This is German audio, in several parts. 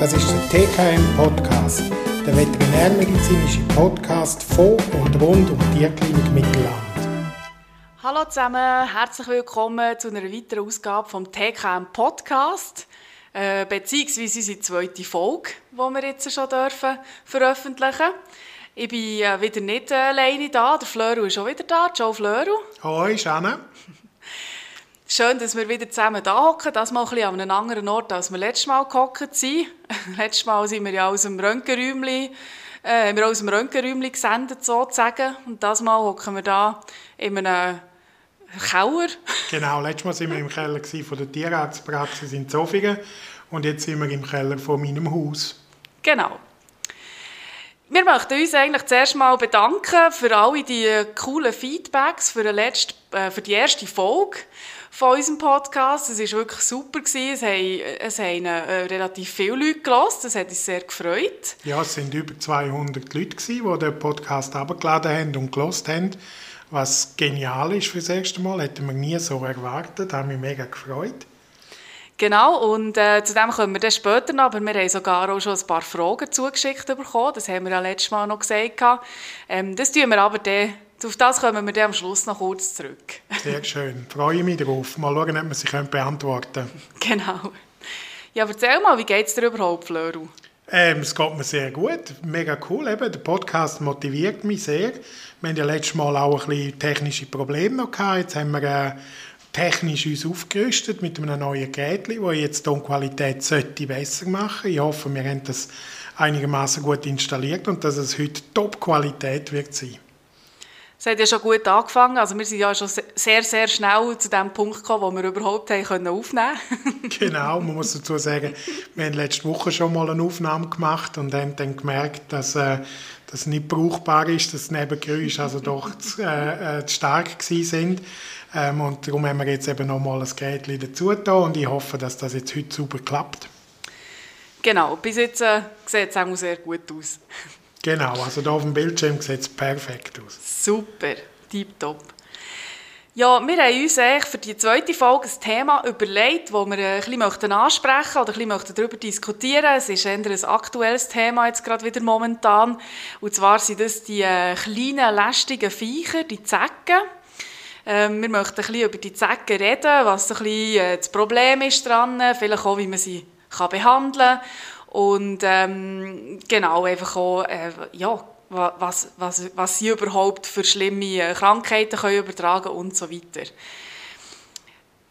Das ist der TKM Podcast, der veterinärmedizinische Podcast von und rund um die Tierklinik Mittelland. Hallo zusammen, herzlich willkommen zu einer weiteren Ausgabe vom TKM Podcast, äh, beziehungsweise unsere zweite Folge, die wir jetzt schon dürfen veröffentlichen. Ich bin äh, wieder nicht äh, alleine da, der Flöru ist auch wieder da, Joe Flöru. Hoi, Shanna. Schön, dass wir wieder zusammen da hocken. Das mal ein bisschen an einem anderen Ort, als wir letztes Mal gehockt sind. letztes Mal sind wir ja aus dem Röntgenräumchen, äh, haben wir aus dem Röntgenräumchen gesendet, sozusagen. Und das Mal hocken wir da in einem Keller. Genau, letztes Mal waren wir im Keller von der Tierarztpraxis in Zofingen und jetzt sind wir im Keller von meinem Haus. Genau. Wir möchten uns eigentlich zuerst mal bedanken für alle die coolen Feedbacks für, letzte, äh, für die erste Folge von unserem Podcast. Es war wirklich super. Gewesen. Es haben, es haben äh, relativ viele Leute gehört. Das hat uns sehr gefreut. Ja, es waren über 200 Leute, gewesen, die den Podcast abgeladen haben und gehört haben. Was genial ist für das erste Mal. Hätten wir nie so erwartet. Da haben wir mega gefreut. Genau, und äh, zu dem kommen wir dann später noch, aber wir haben sogar auch schon ein paar Fragen zugeschickt bekommen, das haben wir ja letztes Mal noch gesagt. Ähm, das tun wir aber dann auf das kommen wir dann am Schluss noch kurz zurück. Sehr schön. Freue mich darauf. Mal schauen, ob wir sie beantworten können. Genau. Ja, erzähl mal, wie geht es dir überhaupt, Flöru? Ähm, es geht mir sehr gut. Mega cool. Eben. Der Podcast motiviert mich sehr. Wir hatten ja letztes Mal auch ein bisschen technische Probleme noch gehabt. Jetzt haben wir äh, technisch uns aufgerüstet mit einem neuen Gerät, das jetzt die Tonqualität sollte besser machen Ich hoffe, wir haben das einigermaßen gut installiert und dass es heute Top-Qualität wird sein. Es hat ja schon gut angefangen. Also wir sind ja schon sehr, sehr schnell zu dem Punkt gekommen, wo wir überhaupt haben aufnehmen konnten. genau, man muss dazu sagen, wir haben letzte Woche schon mal eine Aufnahme gemacht und haben dann gemerkt, dass äh, das nicht brauchbar ist, dass die Nebengeräusche also doch zu, äh, äh, zu stark sind. Ähm, und darum haben wir jetzt eben noch mal ein Gerät dazu getan und ich hoffe, dass das jetzt heute super klappt. Genau, bis jetzt äh, sieht es auch sehr gut aus. Genau, also hier auf dem Bildschirm sieht es perfekt aus. Super, tipptopp. Ja, wir haben uns für die zweite Folge ein Thema überlegt, das wir ein bisschen ansprechen oder ein bisschen darüber diskutieren Es ist eher ein aktuelles Thema jetzt gerade wieder momentan. Und zwar sind das die äh, kleinen, lästigen Viecher, die Zecken. Ähm, wir möchten ein bisschen über die Zecken reden, was ein bisschen äh, das Problem ist dran, vielleicht auch, wie man sie kann behandeln kann. Und ähm, genau, einfach auch, äh, ja, was, was, was sie überhaupt für schlimme äh, Krankheiten können übertragen und so weiter.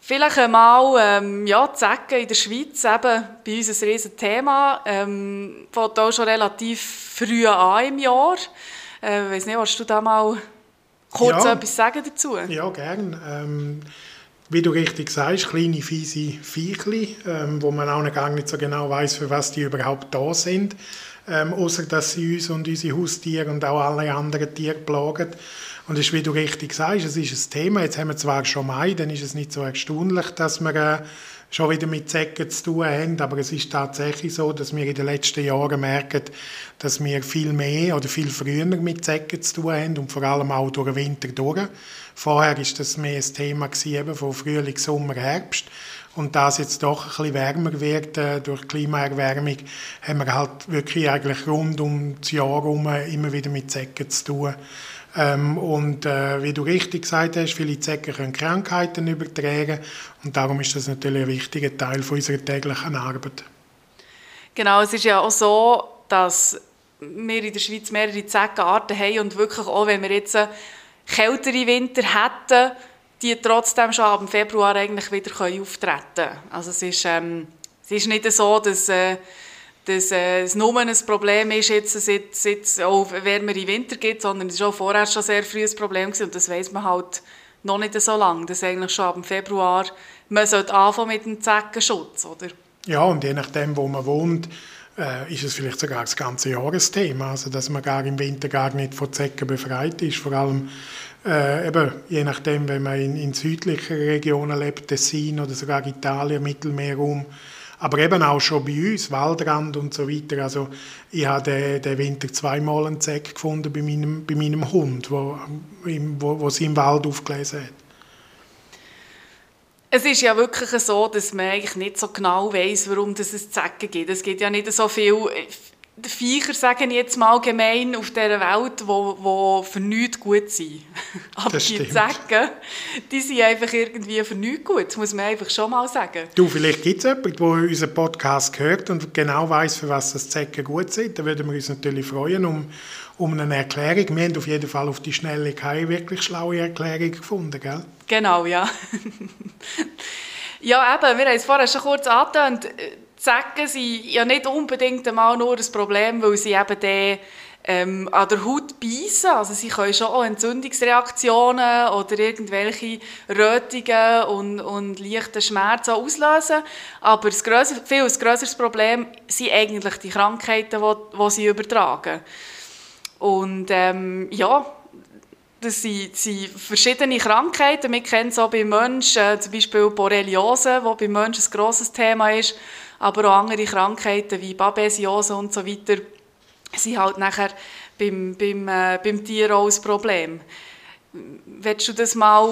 Vielleicht einmal, ähm, ja, Zecken in der Schweiz, eben bei uns ein riesen Thema, ähm, fängt auch schon relativ früh an im Jahr. Äh, ich weiss nicht, willst du da mal kurz ja. etwas sagen dazu? Ja, gerne. Ähm, wie du richtig sagst, kleine, fiese Viechli, ähm, wo man auch gar nicht so genau weiß, für was die überhaupt da sind. Ähm, außer dass sie uns und unsere Haustiere und auch alle anderen Tiere plagen. Und das ist, wie du richtig sagst, es ist ein Thema. Jetzt haben wir zwar schon Mai, dann ist es nicht so erstaunlich, dass wir äh, schon wieder mit Zecken zu tun haben, aber es ist tatsächlich so, dass wir in den letzten Jahren merken, dass wir viel mehr oder viel früher mit Zecken zu tun haben und vor allem auch durch den Winter durch. Vorher war das mehr ein Thema gewesen, von Frühling, Sommer, Herbst. Und da es jetzt doch ein bisschen wärmer wird äh, durch Klimaerwärmung, haben wir halt wirklich eigentlich rund um das Jahr herum immer wieder mit Zecken zu tun. Ähm, und äh, wie du richtig gesagt hast, viele Zecken können Krankheiten übertragen und darum ist das natürlich ein wichtiger Teil von unserer täglichen Arbeit. Genau, es ist ja auch so, dass wir in der Schweiz mehrere Zeckenarten haben und wirklich auch, wenn wir jetzt kältere Winter hätten, die trotzdem schon ab Februar eigentlich wieder auftreten können. Also es ist, ähm, es ist nicht so, dass, äh, dass äh, es nur ein Problem ist, jetzt, seit, seit auch wärmere Winter gibt, sondern es war auch vorher schon sehr früh ein Problem gewesen, und das weiß man halt noch nicht so lange, dass eigentlich schon ab Februar man sollte anfangen mit dem Zeckenschutz, oder? Ja, und je nachdem, wo man wohnt, äh, ist es vielleicht sogar das ganze Jahresthema, also dass man gar im Winter gar nicht von Zecken befreit ist, vor allem äh, eben, je nachdem, wenn man in, in südlichen Regionen lebt, Tessin oder sogar Italien, Mittelmeerraum, aber eben auch schon bei uns, Waldrand und so weiter. Also ich habe den, den Winter zweimal einen Zeck gefunden bei meinem, bei meinem Hund, wo, wo, wo sie im Wald aufgelesen hat. Es ist ja wirklich so, dass man eigentlich nicht so genau weiß, warum es Zecken gibt. Es gibt ja nicht so viel Viecher, sagen jetzt mal gemein, auf dieser Welt, die wo, wo für nichts gut sind. Aber die Zecken, die sind einfach irgendwie für nichts gut. Das muss man einfach schon mal sagen. Du, vielleicht gibt es jemanden, der unseren Podcast hört und genau weiß, für was das Zecken gut sind. Da würden wir uns natürlich freuen um, um eine Erklärung. Wir haben auf jeden Fall auf die Schnelle keine wirklich schlaue Erklärung gefunden, gell? Genau, ja. ja, eben, wir haben es vorher schon kurz angetönt Zecken sind ja nicht unbedingt einmal nur ein Problem, weil sie eben dann, ähm, an der Haut beißen. Also sie können schon auch Entzündungsreaktionen oder irgendwelche Rötungen und, und leichte Schmerzen auslösen. Aber das grösser, viel grösseres Problem sind eigentlich die Krankheiten, die, die sie übertragen. Und ähm, ja, das sind, sind, verschiedene Krankheiten. Wir kennen es auch bei Menschen, äh, zum Beispiel Borreliose, die bei Menschen ein grosses Thema ist aber auch andere Krankheiten wie Babesiose und so weiter sind halt nachher beim, beim, äh, beim Tier auch ein Problem. Willst du das mal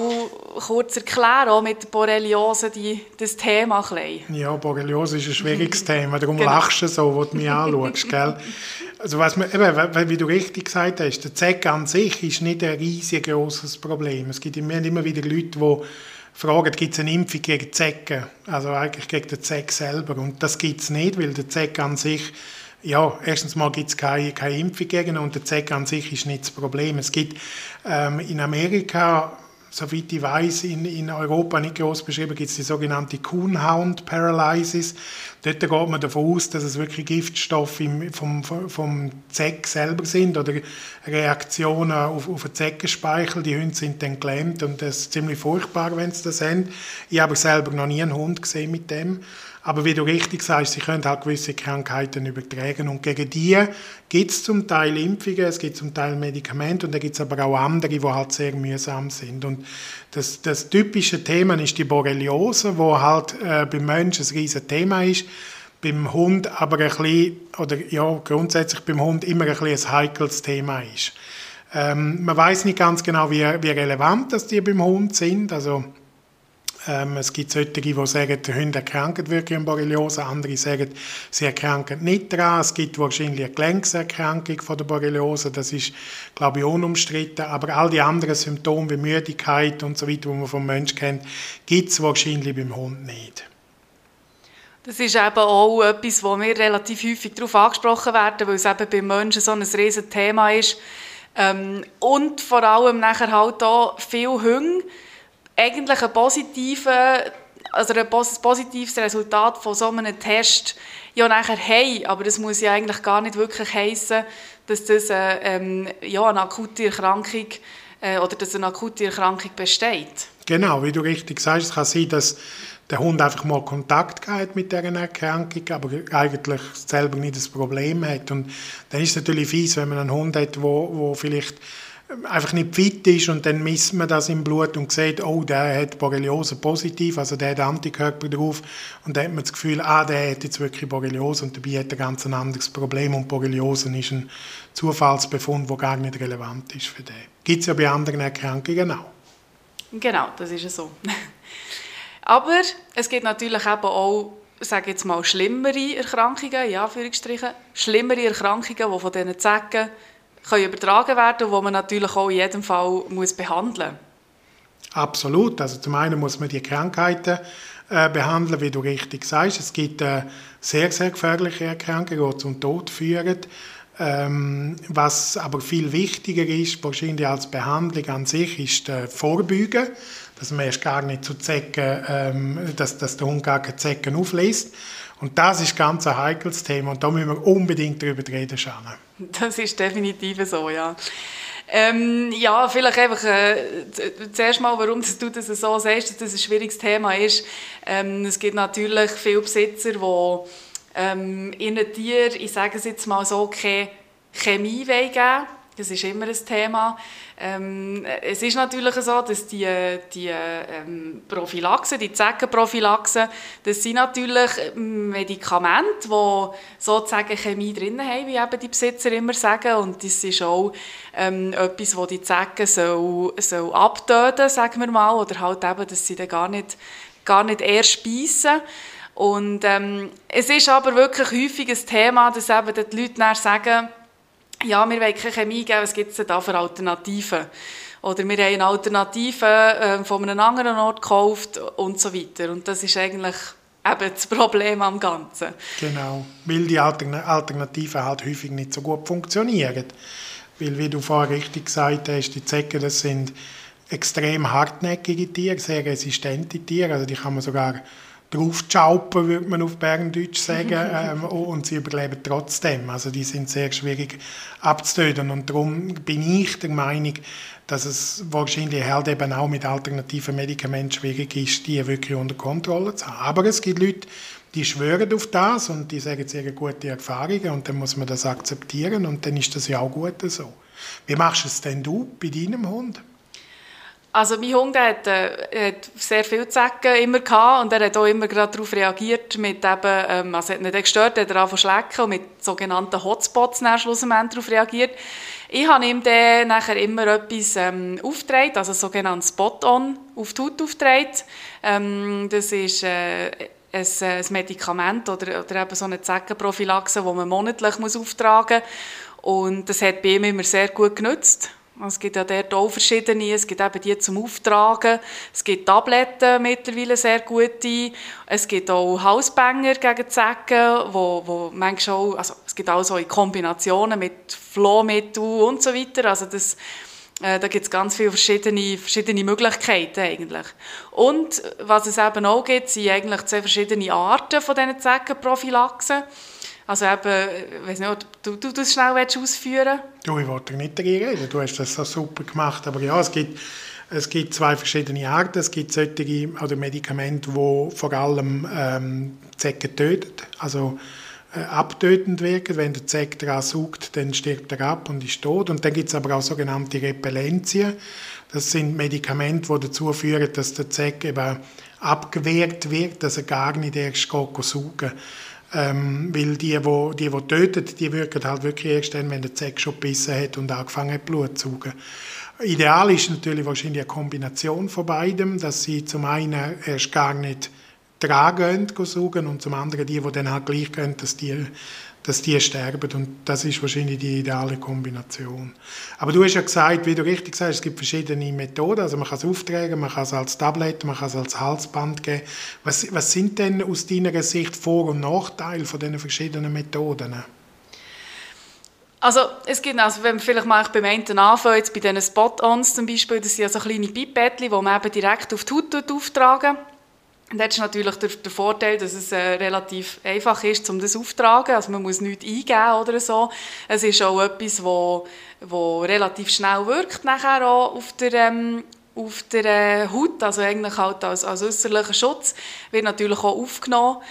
kurz erklären, auch mit Borreliose, die, das Thema? Ein ja, Borreliose ist ein schwieriges Thema, darum genau. lachst du so, wo du mich anschaust. Gell? Also was man, eben, wie du richtig gesagt hast, der Zeck an sich ist nicht ein riesig großes Problem. Es gibt immer wieder Leute, die fragen, gibt es eine Impfung gegen Zecken? Also eigentlich gegen den Zeck selber. Und das gibt es nicht, weil der Zeck an sich, ja, erstens mal gibt es keine, keine Impfung gegen und der Zeck an sich ist nicht das Problem. Es gibt ähm, in Amerika soweit ich weiß, in, in Europa nicht groß beschrieben, gibt es die sogenannte Coonhound Paralysis. Dort geht man davon aus, dass es wirklich Giftstoffe im, vom, vom Zeck selber sind oder Reaktionen auf, auf den Zeckenspeichel. Die Hunde sind dann gelähmt und das ist ziemlich furchtbar, wenn sie das haben. Ich habe selber noch nie einen Hund gesehen mit dem. Aber wie du richtig sagst, sie können halt gewisse Krankheiten übertragen. Und gegen die gibt es zum Teil Impfungen, es gibt zum Teil Medikamente und da gibt es aber auch andere, die halt sehr mühsam sind. Und das, das typische Thema ist die Borreliose, wo halt äh, beim Menschen ein riesiges Thema ist beim Hund aber ein bisschen, oder ja, grundsätzlich beim Hund immer ein, bisschen ein heikles Thema ist. Ähm, man weiß nicht ganz genau, wie, wie relevant das die beim Hund sind. Also ähm, es gibt solche, die sagen, die Hunde erkranken wirklich an Borreliose, andere sagen, sie erkranken nicht daran. Es gibt wahrscheinlich eine Gelenkserkrankung von der Borreliose, das ist, glaube ich, unumstritten. Aber all die anderen Symptome wie Müdigkeit und so weiter, die man vom Menschen kennt, gibt es wahrscheinlich beim Hund nicht. Das ist eben auch etwas, wo wir relativ häufig darauf angesprochen werden, weil es eben beim Menschen so ein riesiges Thema ist. Ähm, und vor allem nachher halt auch viele Hunde eigentlich ein, positiver, also ein positives Resultat von so einem Test ja nachher haben. Aber das muss ja eigentlich gar nicht wirklich heißen, dass das äh, ähm, ja, eine akute Erkrankung äh, oder dass eine akute Erkrankung besteht. Genau, wie du richtig sagst, es kann sein, dass der Hund einfach mal Kontakt hat mit dieser Erkrankung, aber eigentlich selber nicht das Problem hat. Und dann ist es natürlich fies, wenn man einen Hund hat, wo, wo vielleicht einfach nicht fit ist und dann misst man das im Blut und sieht, oh, der hat Borreliose positiv, also der hat Antikörper drauf und dann hat man das Gefühl, ah, der hat jetzt wirklich Borreliose und dabei hat er ganz ein anderes Problem und Borreliose ist ein Zufallsbefund, der gar nicht relevant ist für den. Gibt es ja bei anderen Erkrankungen auch. Genau, das ist so. Aber es gibt natürlich eben auch sage jetzt mal, schlimmere Erkrankungen, ja, schlimmere Erkrankungen, die von diesen Zecken können übertragen werden, wo man natürlich auch in jedem Fall muss behandeln muss. Absolut. Also zum einen muss man die Krankheiten äh, behandeln, wie du richtig sagst. Es gibt äh, sehr, sehr gefährliche Erkrankungen, die zum Tod führen. Ähm, was aber viel wichtiger ist, wahrscheinlich als Behandlung an sich, ist äh, Vorbeugen. Dass man erst gar nicht zu Zecken, ähm, dass, dass der Hund gar keine Zecken auflässt. Und das ist ganz ein heikles Thema und da müssen wir unbedingt darüber reden, Shanna. Das ist definitiv so, ja. Ähm, ja, vielleicht einfach äh, zuerst mal, warum du das so sagst, dass das ein schwieriges Thema ist. Ähm, es gibt natürlich viele Besitzer, die ähm, ihren Tieren, ich sage es jetzt mal so, keine Chemie geben. Das ist immer ein Thema. Ähm, es ist natürlich so, dass die, die ähm, Prophylaxe, die Zeckenprophylaxe, das sind natürlich Medikamente, die sozusagen Chemie drin haben, wie eben die Besitzer immer sagen. Und das ist auch ähm, etwas, das die Zecken soll, soll abtöten, sagen wir mal. Oder halt eben, dass sie dann gar nicht gar nicht erst beißen. Und ähm, es ist aber wirklich häufig ein Thema, dass eben die Leute dann sagen, ja, wir wollen keine Chemie geben, was gibt es denn da für Alternativen? Oder wir haben eine Alternative äh, von einem anderen Ort gekauft und so weiter. Und das ist eigentlich eben das Problem am Ganzen. Genau, weil die Alternativen halt häufig nicht so gut funktionieren. Weil, wie du vorher richtig gesagt hast, die Zecken, das sind extrem hartnäckige Tiere, sehr resistente Tiere. Also die kann man sogar draufschaupen, würde man auf Berndeutsch sagen, ähm, und sie überleben trotzdem. Also die sind sehr schwierig abzutöten und darum bin ich der Meinung, dass es wahrscheinlich halt eben auch mit alternativen Medikamenten schwierig ist, die wirklich unter Kontrolle zu haben. Aber es gibt Leute, die schwören auf das und die sagen sehr gute Erfahrungen und dann muss man das akzeptieren und dann ist das ja auch gut so. Wie machst du es denn du bei deinem Hund? Also mein Hund hat, äh, hat sehr viele Zecken immer gehabt und er hat auch immer gerade darauf reagiert mit eben, ähm, also hat nicht gestört, hat er angefangen schlecken und mit sogenannten Hotspots dann schlussendlich darauf reagiert. Ich habe ihm dann nachher immer etwas ähm, aufgetragen, also sogenanntes Spot-on auf die Haut aufgetragen. Ähm, das ist äh, ein, ein Medikament oder, oder eben so eine Zeckenprophylaxe, die man monatlich auftragen muss. Und das hat bei ihm immer sehr gut genützt. Es gibt ja dort auch verschiedene. Es gibt eben die zum Auftragen. Es gibt Tabletten mittlerweile sehr gute. Es gibt auch Hausbanger gegen Zecken, wo, wo manchmal auch, also es gibt auch so in Kombinationen mit Flohmittel und so weiter. Also das, äh, da gibt es ganz viele verschiedene, verschiedene Möglichkeiten eigentlich. Und was es eben auch gibt, sind eigentlich zwei verschiedene Arten von diesen Zeckenprophylaxen. Also eben, ich weiß nicht, du, du das schnell ausführen Du, ich wollte nicht dagegen reden, du hast das so super gemacht, aber ja, es gibt, es gibt zwei verschiedene Arten. Es gibt solche oder Medikamente, die vor allem ähm, Zecken töten, also äh, abtötend wirken. Wenn der Zeck daran saugt, dann stirbt er ab und ist tot. Und dann gibt es aber auch sogenannte Repellenzien. Das sind Medikamente, die dazu führen, dass der Zeck eben abgewehrt wird, dass er gar nicht erst saugen ähm, weil die, wo, die, die töten, die wirken halt wirklich erst dann, wenn der Zeck schon gebissen hat und angefangen hat, Blut zu saugen. Ideal ist natürlich wahrscheinlich eine Kombination von beidem, dass sie zum einen erst gar nicht tragen gehen, und zum anderen die, die dann halt gleich gehen, dass die dass die sterben. Und das ist wahrscheinlich die ideale Kombination. Aber du hast ja gesagt, wie du richtig sagst, es gibt verschiedene Methoden. Also man kann es auftragen, man kann es als Tablet, man kann es als Halsband geben. Was, was sind denn aus deiner Sicht Vor- und Nachteile von diesen verschiedenen Methoden? Also es gibt, also wenn wir vielleicht mal beim einen anfangen, jetzt bei diesen Spot-Ons zum Beispiel, das sind ja so kleine Pipettchen, die man eben direkt auf die Haut auftragen und das ist natürlich der, der, Vorteil, dass es äh, relativ einfach ist, um das aufzutragen. Also man muss nichts eingeben oder so. Es ist auch etwas, wo, wo relativ schnell wirkt nachher auch auf der, ähm, auf der äh, Haut, also eigentlich halt als, als äußerlicher Schutz, wird natürlich auch aufgenommen.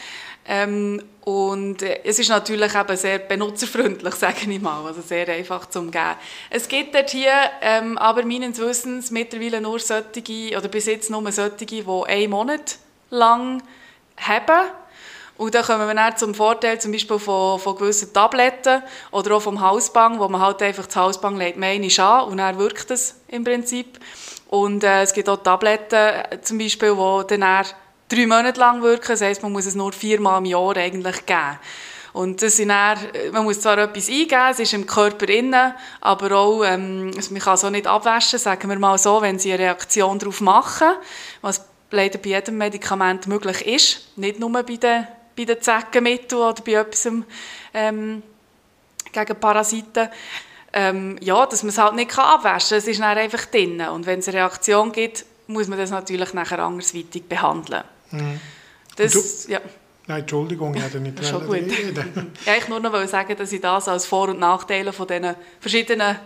Ähm, und äh, es ist natürlich eben sehr benutzerfreundlich, sage ich mal, also sehr einfach zum Geben. Es gibt dort hier ähm, aber meines Wissens mittlerweile nur solche, oder bis jetzt nur solche, die einen Monat lang haben. Und dann kommen wir dann zum Vorteil zum Beispiel von, von gewissen Tabletten oder auch vom Hausbang, wo man halt einfach das Hausbang legt man an und dann wirkt es im Prinzip. Und äh, es gibt auch Tabletten äh, zum Beispiel, die dann drei Monate lang wirken. Das heisst, man muss es nur viermal im Jahr eigentlich geben. Und das sind dann, man muss zwar etwas eingeben, es ist im Körper innen, aber auch, ähm, man kann es auch nicht abwaschen, sagen wir mal so, wenn sie eine Reaktion darauf machen, was leider bei jedem Medikament möglich ist, nicht nur bei den, bei den Zeckenmitteln oder bei etwas ähm, gegen Parasiten. Ähm, ja, dass man es halt nicht abwaschen kann. Es ist dann einfach drin. Und wenn es eine Reaktion gibt, muss man das natürlich nachher andersweitig behandeln. Mhm. Das, ja. Nein, Entschuldigung, ich hätte nicht Schon gut. ja, ich nur noch sagen, dass ich das als Vor- und Nachteile von diesen verschiedenen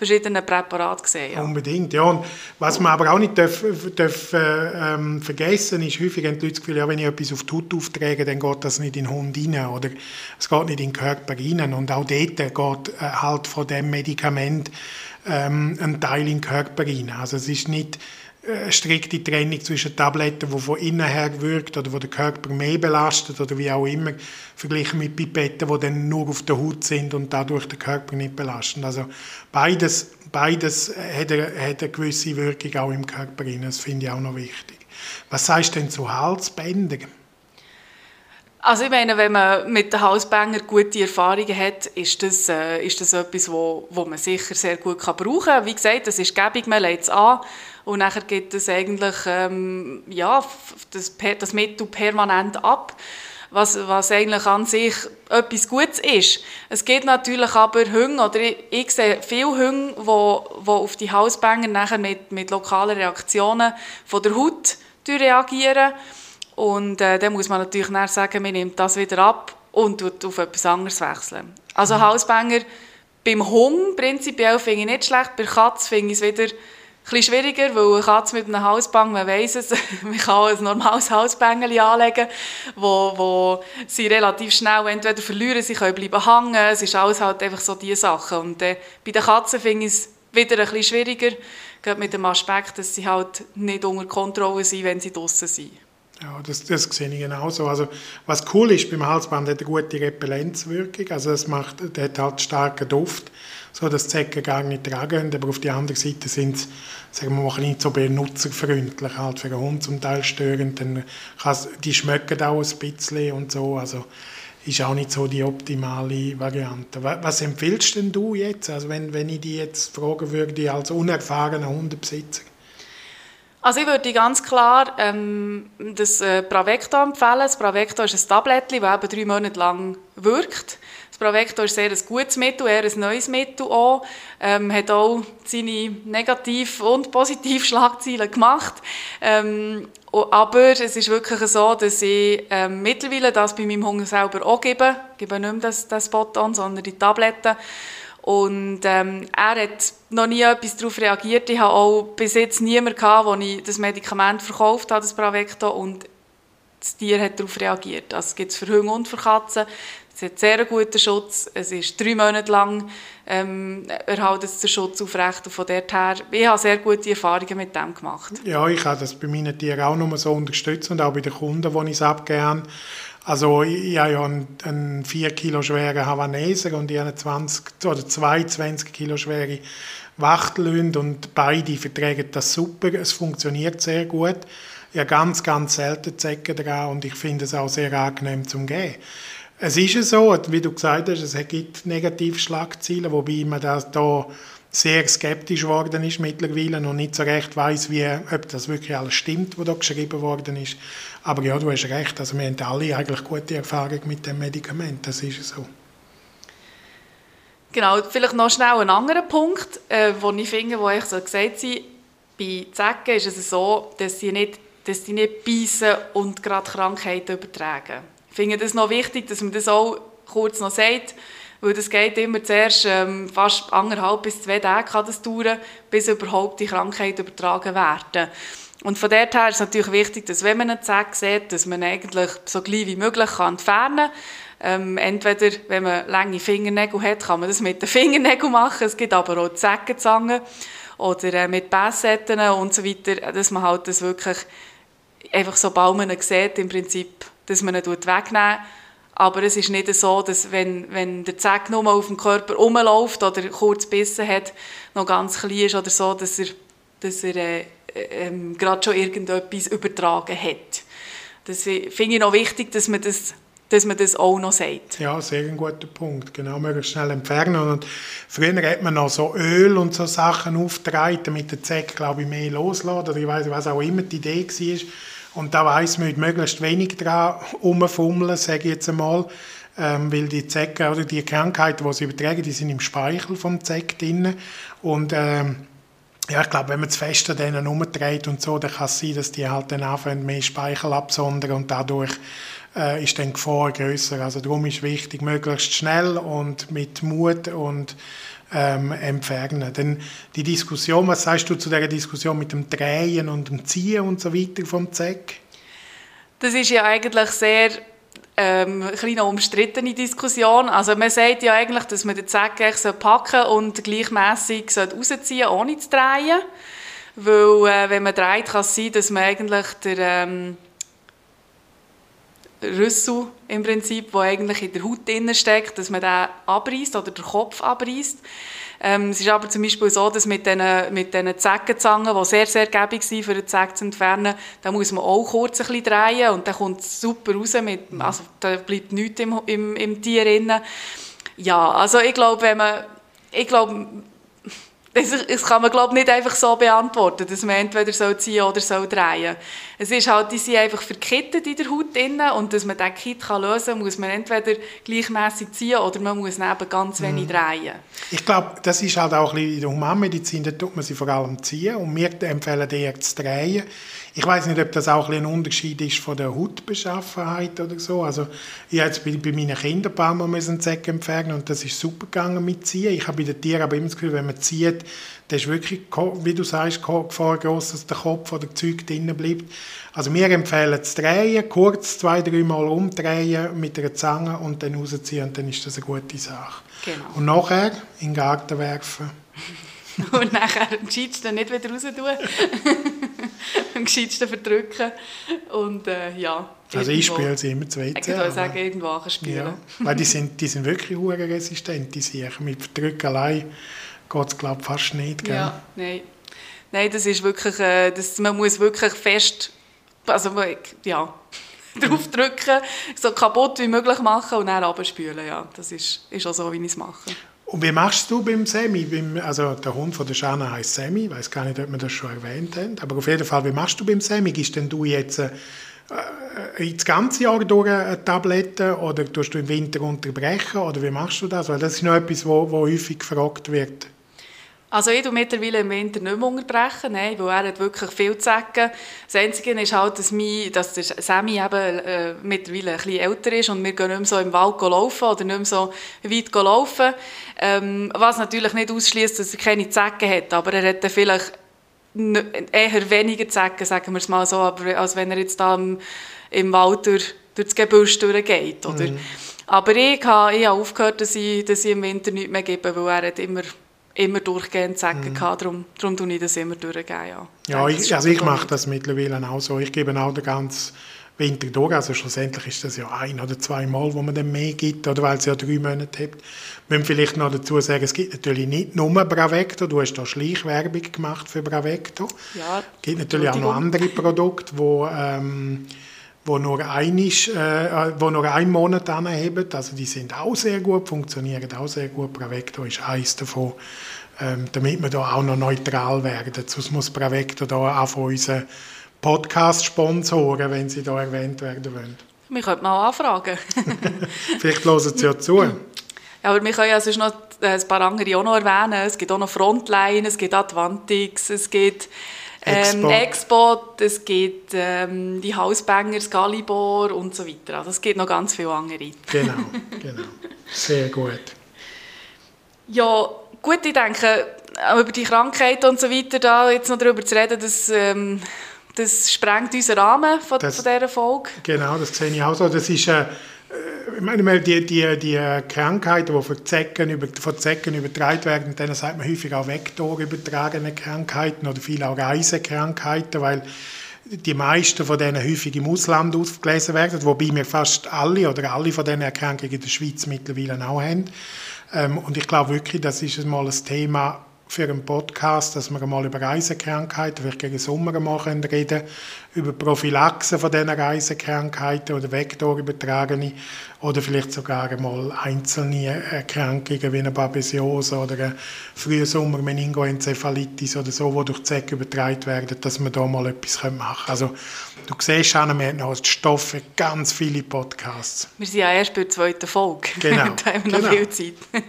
verschiedenen Präparaten gesehen. Ja. Unbedingt, ja. Und was man aber auch nicht darf, darf, äh, ähm, vergessen ist, häufig haben die Leute das Gefühl, ja, wenn ich etwas auf die Haut auftrage, dann geht das nicht in den Hund rein oder es geht nicht in den Körper rein. Und auch dort geht äh, halt von dem Medikament ähm, ein Teil in den Körper rein. Also es ist nicht äh, strikte Trennung zwischen Tabletten, die von innen her wirkt oder wo der Körper mehr belastet oder wie auch immer, verglichen mit Pipetten, die dann nur auf der Haut sind und dadurch den Körper nicht belasten. Also beides, beides hat, eine, hat eine gewisse Wirkung auch im Körper. Das finde ich auch noch wichtig. Was sagst du denn zu Halsbändern? Also ich meine, wenn man mit den Halsbängern gute Erfahrungen hat, ist das, äh, ist das etwas, wo, wo man sicher sehr gut kann brauchen kann. Wie gesagt, das ist gäbig, man legt es an und nachher gibt es eigentlich ähm, ja, das, das Mittel permanent ab, was, was eigentlich an sich etwas Gutes ist. Es gibt natürlich aber Hunde, oder ich, ich sehe viele Hunde, die, auf die Halsbänger nachher mit, mit lokalen Reaktionen von der Haut reagieren. Und äh, dann muss man natürlich sagen, man nimmt das wieder ab und tut auf etwas anderes wechseln. Also mhm. Halsbänger beim Hund prinzipiell finde ich nicht schlecht, bei Katz finde ich es wieder etwas schwieriger, weil eine Katze mit einem Halsband, man weiss es, man kann ein normales Halsbängeli anlegen, wo, wo sie relativ schnell entweder verlieren, sie können bleiben hängen, es ist alles halt einfach so diese Sachen. Und äh, bei den Katzen finde ich es wieder ein bisschen schwieriger, gerade mit dem Aspekt, dass sie halt nicht unter Kontrolle sind, wenn sie draußen sind. Ja, das, das sehe ich genauso. Also, was cool ist, beim Halsband hat eine gute Repellenzwirkung. Also, es macht, der hat halt starken Duft, so dass die Zecken gar nicht tragen. Aber auf der anderen Seite sind sie, sagen wir mal, nicht so benutzerfreundlich, halt für einen Hund zum Teil störend. Dann die schmecken auch ein bisschen und so. Also, ist auch nicht so die optimale Variante. Was empfiehlst denn du jetzt? Also, wenn, wenn ich dich jetzt fragen würde, als unerfahrener Hundebesitzer? Also ich würde ganz klar ähm, das äh, Pravecto empfehlen. Das Pravecto ist ein Tablettchen, das eben drei Monate lang wirkt. Das Pravecto ist sehr ein gutes Mittel, eher ein neues Mittel auch. Ähm, hat auch seine Negativ- und Positiv-Schlagzeilen gemacht. Ähm, aber es ist wirklich so, dass ich ähm, mittlerweile das bei meinem Hunger selber auch gebe. Ich gebe nicht mehr das, das Spot-on, sondern die Tabletten. Und ähm, er hat noch nie etwas darauf reagiert. Ich habe auch bis jetzt niemanden gehabt, wo ich das Medikament verkauft habe, das Pravecto, und das Tier hat darauf reagiert. Also es gibt es für Hunde und für Katzen. Es hat sehr guten Schutz. Es ist drei Monate lang ähm, erhält es den Schutz aufrecht. Und von dort her, ich habe sehr gute Erfahrungen mit dem gemacht. Ja, ich habe das bei meinen Tieren auch nur so unterstützt und auch bei den Kunden, die ich es abgebe. Also ich, habe ja einen, einen 4 Kilo schweren Havaneser und ich habe 20 oder 22 Kilo schwere Wachtelhunde und beide vertragen das super. Es funktioniert sehr gut. Ich habe ganz, ganz selten Zecken dran und ich finde es auch sehr angenehm zum Gehen. Es ist so, wie du gesagt hast, es gibt Negativschlagzeilen, wobei man das da sehr skeptisch geworden ist mittlerweile und nicht so recht weiß, wie, ob das wirklich alles stimmt, was da geschrieben worden ist. Aber ja, du hast recht, also wir haben alle eigentlich gute Erfahrungen mit dem Medikament, das ist so. Genau, vielleicht noch schnell ein anderer Punkt, äh, wo ich finde, wo ich so gesagt habe, bei Zecken ist es so, dass sie nicht, dass sie nicht beißen und gerade Krankheiten übertragen. Ich finde das noch wichtig, dass man das auch kurz noch sagt, weil das geht immer zuerst ähm, fast anderthalb bis zwei Tage kann das dauern, bis überhaupt die Krankheit übertragen werden. Und von dort her ist es natürlich wichtig, dass wenn man einen Zeck sieht, dass man eigentlich so gleich wie möglich kann entfernen kann. Ähm, entweder, wenn man lange Fingernägel hat, kann man das mit den Fingernägeln machen. Es gibt aber auch Zeckenzangen oder äh, mit Bassetten und so weiter, dass man halt das wirklich einfach sobald man ihn sieht, im Prinzip, dass man ihn wegnehmen aber es ist nicht so, dass wenn, wenn der Zeck nur auf dem Körper rumläuft oder kurz bissen hat, noch ganz klein ist oder so, dass er, dass er äh, ähm, gerade schon irgendetwas übertragen hat. Das finde ich noch wichtig, dass man das dass man das auch noch sagt. Ja, sehr ein guter Punkt. Genau, möglichst schnell entfernen. Und früher hat man noch so Öl und so Sachen aufgetragen, damit der Zeck, glaube ich, mehr loslassen. Oder ich weiß was auch immer die Idee war. Und da weiss man, möglichst wenig dran rumfummeln, sage ich jetzt einmal. Ähm, weil die Zecken oder die Krankheiten, die sie übertragen, die sind im Speichel vom Zeck drin. Und ähm, ja, ich glaube, wenn man zu fest an denen umdreht und so, dann kann es sein, dass die halt dann anfangen, mehr Speichel absondern und dadurch äh, ist dann die Gefahr grösser. Also darum ist wichtig, möglichst schnell und mit Mut und ähm, entfernen. Denn die Diskussion, was sagst du zu der Diskussion mit dem Drehen und dem Ziehen und so weiter vom Zeck? Das ist ja eigentlich sehr ähm, eine kleine umstrittene Diskussion. Also man sagt ja eigentlich, dass man den Zeck packen und gleichmäßig rausziehen ohne zu drehen. Weil äh, wenn man dreht, kann es sein, dass man eigentlich der, ähm, Rüssel im Prinzip, der eigentlich in der Haut drin steckt, dass man den abreißt oder den Kopf abreißt. Ähm, es ist aber zum Beispiel so, dass mit diesen, mit diesen Zeckenzangen, die sehr, sehr gäbig sind, für den Zeck zu entfernen, da muss man auch kurz ein bisschen drehen und dann kommt es super raus. Mit, also da bleibt nichts im, im, im Tier drin. Ja, also ich glaube, wenn man, ich glaube, das, das kann man glaube nicht einfach so beantworten, dass man entweder soll ziehen oder soll drehen. Es ist halt, die sind einfach verkittet in der Haut drin und dass man diesen Kit kann lösen kann, muss man entweder gleichmäßig ziehen oder man muss eben ganz wenig mhm. drehen. Ich glaube, das ist halt auch ein bisschen in der Humanmedizin, da tut man sie vor allem ziehen und wir empfehlen eher zu drehen. Ich weiß nicht, ob das auch ein, ein Unterschied ist von der Hautbeschaffenheit oder so. Also ich jetzt bei, bei meinen Kindern ein paar Mal einen Zeck entfernen und das ist super gegangen mit Ziehen. Ich habe bei den Tieren aber immer das Gefühl, wenn man zieht, dann ist wirklich, wie du sagst, Gefahr groß, dass der Kopf oder das Zeug drinnen bleibt. Also wir empfehlen zu drehen, kurz zwei, drei Mal umdrehen mit einer Zange und dann rausziehen und dann ist das eine gute Sache. Genau. Und nachher in den Garten werfen. und nachher gescheitsten nicht wieder raus tun. am gescheitsten verdrücken. Und äh, ja. Also ich spiele sie immer zu Ich würde sagen, irgendwo spielen. Ja, weil die sind, die sind wirklich resistent, die sich mit Verdrücken allein geht es glaube fast nicht. Gell? Ja, nein. Nein, das ist wirklich, äh, das, man muss wirklich fest, also ja, draufdrücken, so kaputt wie möglich machen und dann abspülen. Ja, das ist, ist auch so, wie ich es mache. Und wie machst du beim Semi? Beim, also der Hund von der Schana heißt Semi, ich weiß gar nicht, ob wir das schon erwähnt haben, aber auf jeden Fall, wie machst du beim Semi? Gibst denn du jetzt äh, das ganze Jahr durch eine Tablette oder tust du im Winter unterbrechen oder wie machst du das? Weil das ist noch etwas, wo, wo häufig gefragt wird. Also ich tue mittlerweile im Winter nicht mehr unterbrechen, nein, weil er hat wirklich viel zu sagen. Das Einzige ist halt, dass, mein, dass der Sammy eben äh, mittlerweile ein bisschen älter ist und wir gehen nicht mehr so im Wald laufen oder nicht mehr so weit laufen. Ähm, was natürlich nicht ausschließt, dass er keine Zecken hat, aber er hat dann vielleicht eher weniger Zecken, sagen wir es mal so, aber als wenn er jetzt da im, im Wald durch, durch das Gebüsch durchgeht. Oder? Mhm. Aber ich habe, ich habe aufgehört, dass ich, dass ich im Winter nichts mehr gebe, weil er hat immer immer durchgehend sagen mhm. kann. Darum, darum tue ich das immer durchgehen. Ja, ja ich, also ich mache das mittlerweile auch so. Ich gebe auch den ganzen Winter durch. Also schlussendlich ist das ja ein oder zwei Mal, wo man dann mehr gibt, oder weil es ja drei Monate hat. Wir müssen vielleicht noch dazu sagen, es gibt natürlich nicht nur Bravecto. Du hast da Schleichwerbung gemacht für Bravecto. Ja, es gibt natürlich auch noch andere Produkte, die ähm, wo nur, einisch, äh, wo nur einen Monat anheben. Also die sind auch sehr gut, funktionieren auch sehr gut. Bravecto ist eines davon, ähm, damit wir da auch noch neutral werden. Sonst muss Bravecto da auch von unseren Podcast-Sponsoren, wenn sie da erwähnt werden wollen. Wir könnten mal anfragen. Vielleicht hören sie ja zu. Ja, aber wir können ja sonst noch ein paar andere auch noch erwähnen. Es gibt auch noch Frontline, es gibt Advantix, es gibt ähm, Export, es gibt ähm, die Hausbangers, Galibor und so weiter. Also es gibt noch ganz viele andere. Genau, genau. Sehr gut. Ja, gut, ich denke, über die Krankheit und so weiter, da jetzt noch darüber zu reden, das, ähm, das sprengt unseren Rahmen von, das, von dieser Folge. Genau, das sehe ich auch so. Das ist... Äh, ich meine, die, die, die Krankheiten, die von Zecken, über, von Zecken übertragen werden, denen sagt man häufig auch vektorübertragene Krankheiten oder viele auch Reisekrankheiten, weil die meisten von denen häufig im Ausland ausgelesen werden, wobei wir fast alle oder alle von diesen Erkrankungen in der Schweiz mittlerweile auch haben. Ähm, und ich glaube wirklich, das ist mal ein Thema, für einen Podcast, dass wir mal über Reisekrankheiten, vielleicht gegen Sommer mal reden über Prophylaxe von diesen Reisekrankheiten oder vektorübertragene oder vielleicht sogar mal einzelne Erkrankungen wie eine Babesiose oder eine frühe Sommer-Meningoenzephalitis oder so, die durch Zeck übertragen werden, dass wir da mal etwas machen können. Also du siehst schon, wir haben noch Stoff für ganz viele Podcasts. Wir sind ja erst bei der zweiten Folge. Genau. da haben wir noch genau. viel Zeit.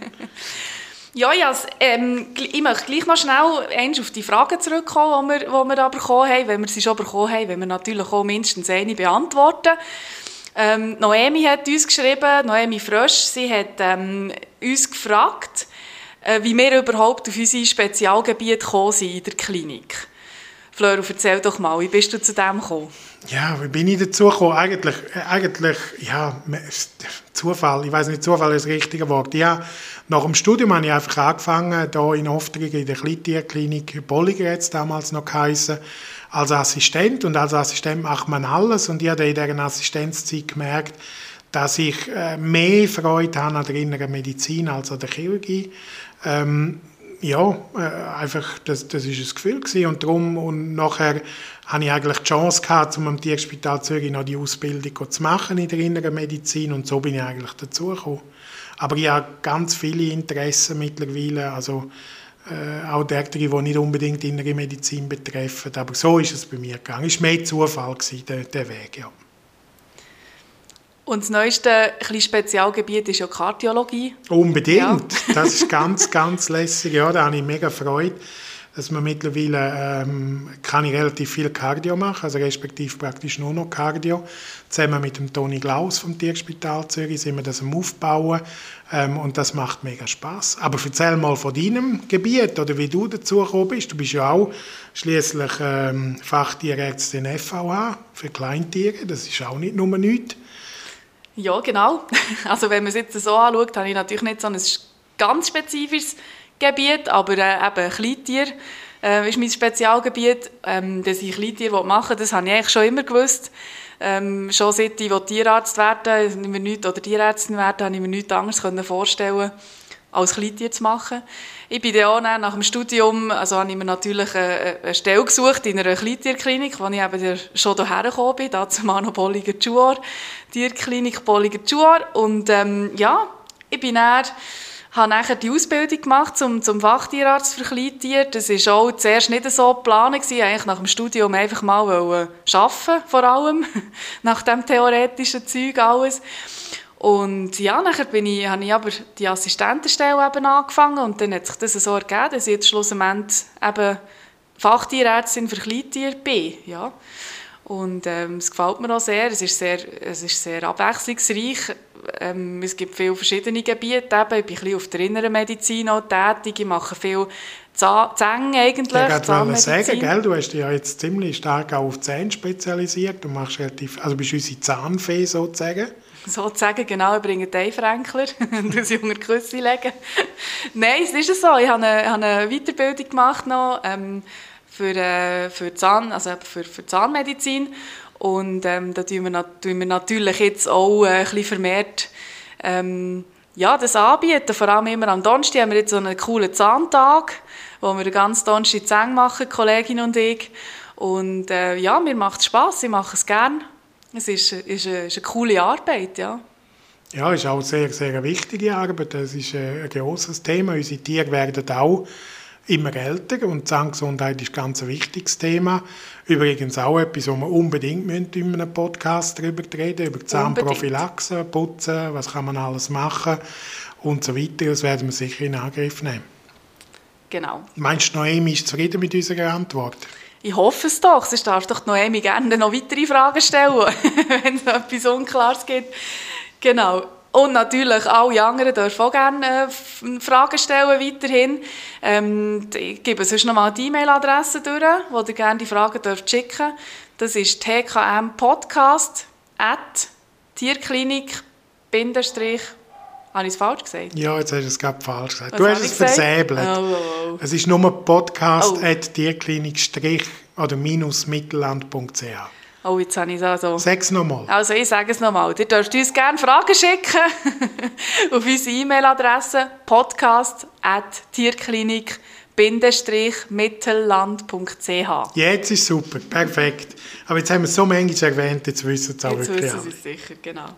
Ja, ja ähm, ich möchte gleich noch schnell auf die Fragen zurückkommen, die wir, die wir da bekommen haben. Wenn wir sie schon bekommen haben, wenn wir natürlich auch mindestens eine beantworten. Ähm, Noemi hat uns geschrieben, Noemi Frösch, sie hat ähm, uns gefragt, äh, wie wir überhaupt auf unser Spezialgebiet gekommen sind in der Klinik. Fleur, erzähl doch mal, wie bist du zu dem gekommen? Ja, wie bin ich dazu gekommen? Eigentlich, eigentlich ja, Zufall. Ich weiß nicht, Zufall ist das richtige Wort. Ja, nach dem Studium habe ich einfach angefangen, hier in Oftringen in der Kleintierklinik Bolliger damals noch geheißen, als Assistent und als Assistent macht man alles und ich habe in dieser Assistenzzeit gemerkt, dass ich äh, mehr Freude habe an der inneren Medizin als an der Chirurgie. Ähm, ja, äh, einfach, das, das ist ein Gefühl gewesen. und darum und nachher hatte ich eigentlich die Chance gehabt, um am Tierspital Zürich noch die Ausbildung zu machen in der inneren Medizin und so bin ich eigentlich dazugekommen. Aber ich habe ganz viele Interessen mittlerweile, also äh, auch der, die nicht unbedingt innere Medizin betreffen, aber so ist es bei mir gegangen. Es war mehr Zufall, gewesen, der, der Weg, ja. Und das neueste Spezialgebiet ist ja Kardiologie. Unbedingt. Ja. Das ist ganz, ganz lässig. Ja, da habe ich mega Freude, dass man mittlerweile ähm, kann ich relativ viel Cardio machen, also respektive praktisch nur noch Cardio. Zusammen mit dem Toni Glaus vom Tierspital Zürich sind wir das am Aufbauen ähm, und das macht mega Spaß. Aber erzähl mal von deinem Gebiet oder wie du dazu gekommen bist. Du bist ja auch schließlich ähm, Fachtierärztin FVH für Kleintiere. Das ist auch nicht nur nichts. Ja, genau. Also wenn man es jetzt so anschaut, habe ich natürlich nicht so ein ganz spezifisches Gebiet, aber äh, eben Kleintier äh, ist mein Spezialgebiet. Ähm, dass ich Kleintier machen das habe ich eigentlich schon immer gewusst. Ähm, schon seit ich Tierarzt werden nicht, oder Tierärztin werden, habe ich mir nichts anderes vorstellen als Kleintier zu machen. Ich bin dann auch nach dem Studium, also habe ich mir natürlich eine, Stelle gesucht in einer Kleintierklinik, wo ich eben schon hierher gekommen bin, da zum Mano Bolliger Juar, Tierklinik Bolliger Juar. Und ähm, ja, ich bin dann habe nachher die Ausbildung gemacht zum, zum Fachtierarzt für Kleintiere. Das war auch zuerst nicht so geplant. Gewesen. Eigentlich nach dem Studium einfach mal arbeiten, vor allem. nach dem theoretischen Zeug alles. Und ja, nachher bin ich, habe ich aber die Assistentenstelle eben angefangen und dann hat sich das so ergeben, dass ich jetzt schlussendlich eben Fachtierärztin für Kleintiere bin. Ja. Und ähm, es gefällt mir auch sehr. Es ist sehr, es ist sehr abwechslungsreich. Ähm, es gibt viele verschiedene Gebiete. Eben. Ich bin ein bisschen auf der inneren Medizin auch tätig. Ich mache viel Zähne eigentlich. Ich wollte sagen, gell? du hast dich ja jetzt ziemlich stark auch auf Zähne spezialisiert. Du machst relativ, also bist unsere Zahnfee sozusagen sozusagen, genau, ich bringe den Fränkler und das junge Küsse legen. Nein, es ist so. Ich habe eine, habe eine Weiterbildung gemacht noch, ähm, für, äh, für, Zahn, also für, für Zahnmedizin und ähm, da tun wir, tun wir natürlich jetzt auch äh, ein vermehrt ähm, ja, das anbieten. Vor allem immer am Donnerstag haben wir jetzt so einen coolen Zahntag, wo wir den ganzen Donnerstag Zähne machen, Kollegin und ich. Und äh, ja, mir macht es Spass, ich mache es gerne. Es ist, ist, eine, ist eine coole Arbeit, ja. Ja, es ist auch sehr, sehr wichtige Arbeit. Das ist ein grosses Thema. Unsere Tiere werden auch immer älter und Zahngesundheit ist ganz ein wichtiges Thema. Übrigens auch etwas, wo wir unbedingt in einem Podcast darüber reden, über Zahnprophylaxe, Putzen, was kann man alles machen und so weiter. Das werden wir sicher in Angriff nehmen. Genau. Meinst du, Noemi ist zufrieden mit unserer Antwort? Ich hoffe es doch, sonst darf doch Noemi gerne noch weitere Fragen stellen, wenn es etwas Unklares gibt. Genau. Und natürlich alle anderen dürfen auch gerne äh, Fragen stellen weiterhin. Ähm, ich gebe sonst noch mal die E-Mail-Adresse durch, wo ihr gerne die Fragen dürft schicken Das ist tkmpodcast at tierklinik habe ich es falsch gesagt? Ja, jetzt hast du es gerade falsch gesagt. Was du hast es versäbelt. Oh, oh, oh. Es ist nur podcast oh. at tierklinik oder minus mittelland.ch. Oh, jetzt habe ich es also. Sag es nochmal. Also, ich sage es nochmal. Ihr dürft uns gerne Fragen schicken auf unsere E-Mail-Adresse podcast at tierklinik mittelland.ch. Jetzt ist super, perfekt. Aber jetzt haben wir so manchmal erwähnt, jetzt wissen es auch jetzt wirklich wissen Sie es sicher, genau.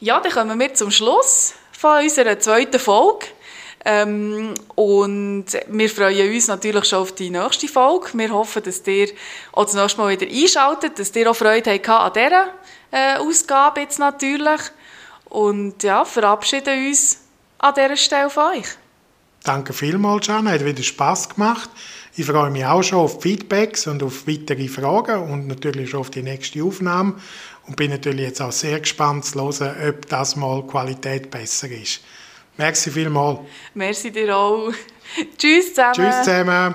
Ja, dann kommen wir zum Schluss von unserer zweiten Folge. Ähm, und wir freuen uns natürlich schon auf die nächste Folge. Wir hoffen, dass ihr auch das nächste Mal wieder einschaltet, dass ihr auch Freude habt an dieser äh, Ausgabe jetzt natürlich. Und ja, verabschieden uns an dieser Stelle von euch. Danke vielmals, Jan. Hat wieder Spass gemacht. Ich freue mich auch schon auf Feedbacks und auf weitere Fragen und natürlich schon auf die nächste Aufnahme. Und bin natürlich jetzt auch sehr gespannt zu hören, ob das mal Qualität besser ist. Merci vielmals. Merci dir auch. Tschüss zusammen. Tschüss zusammen.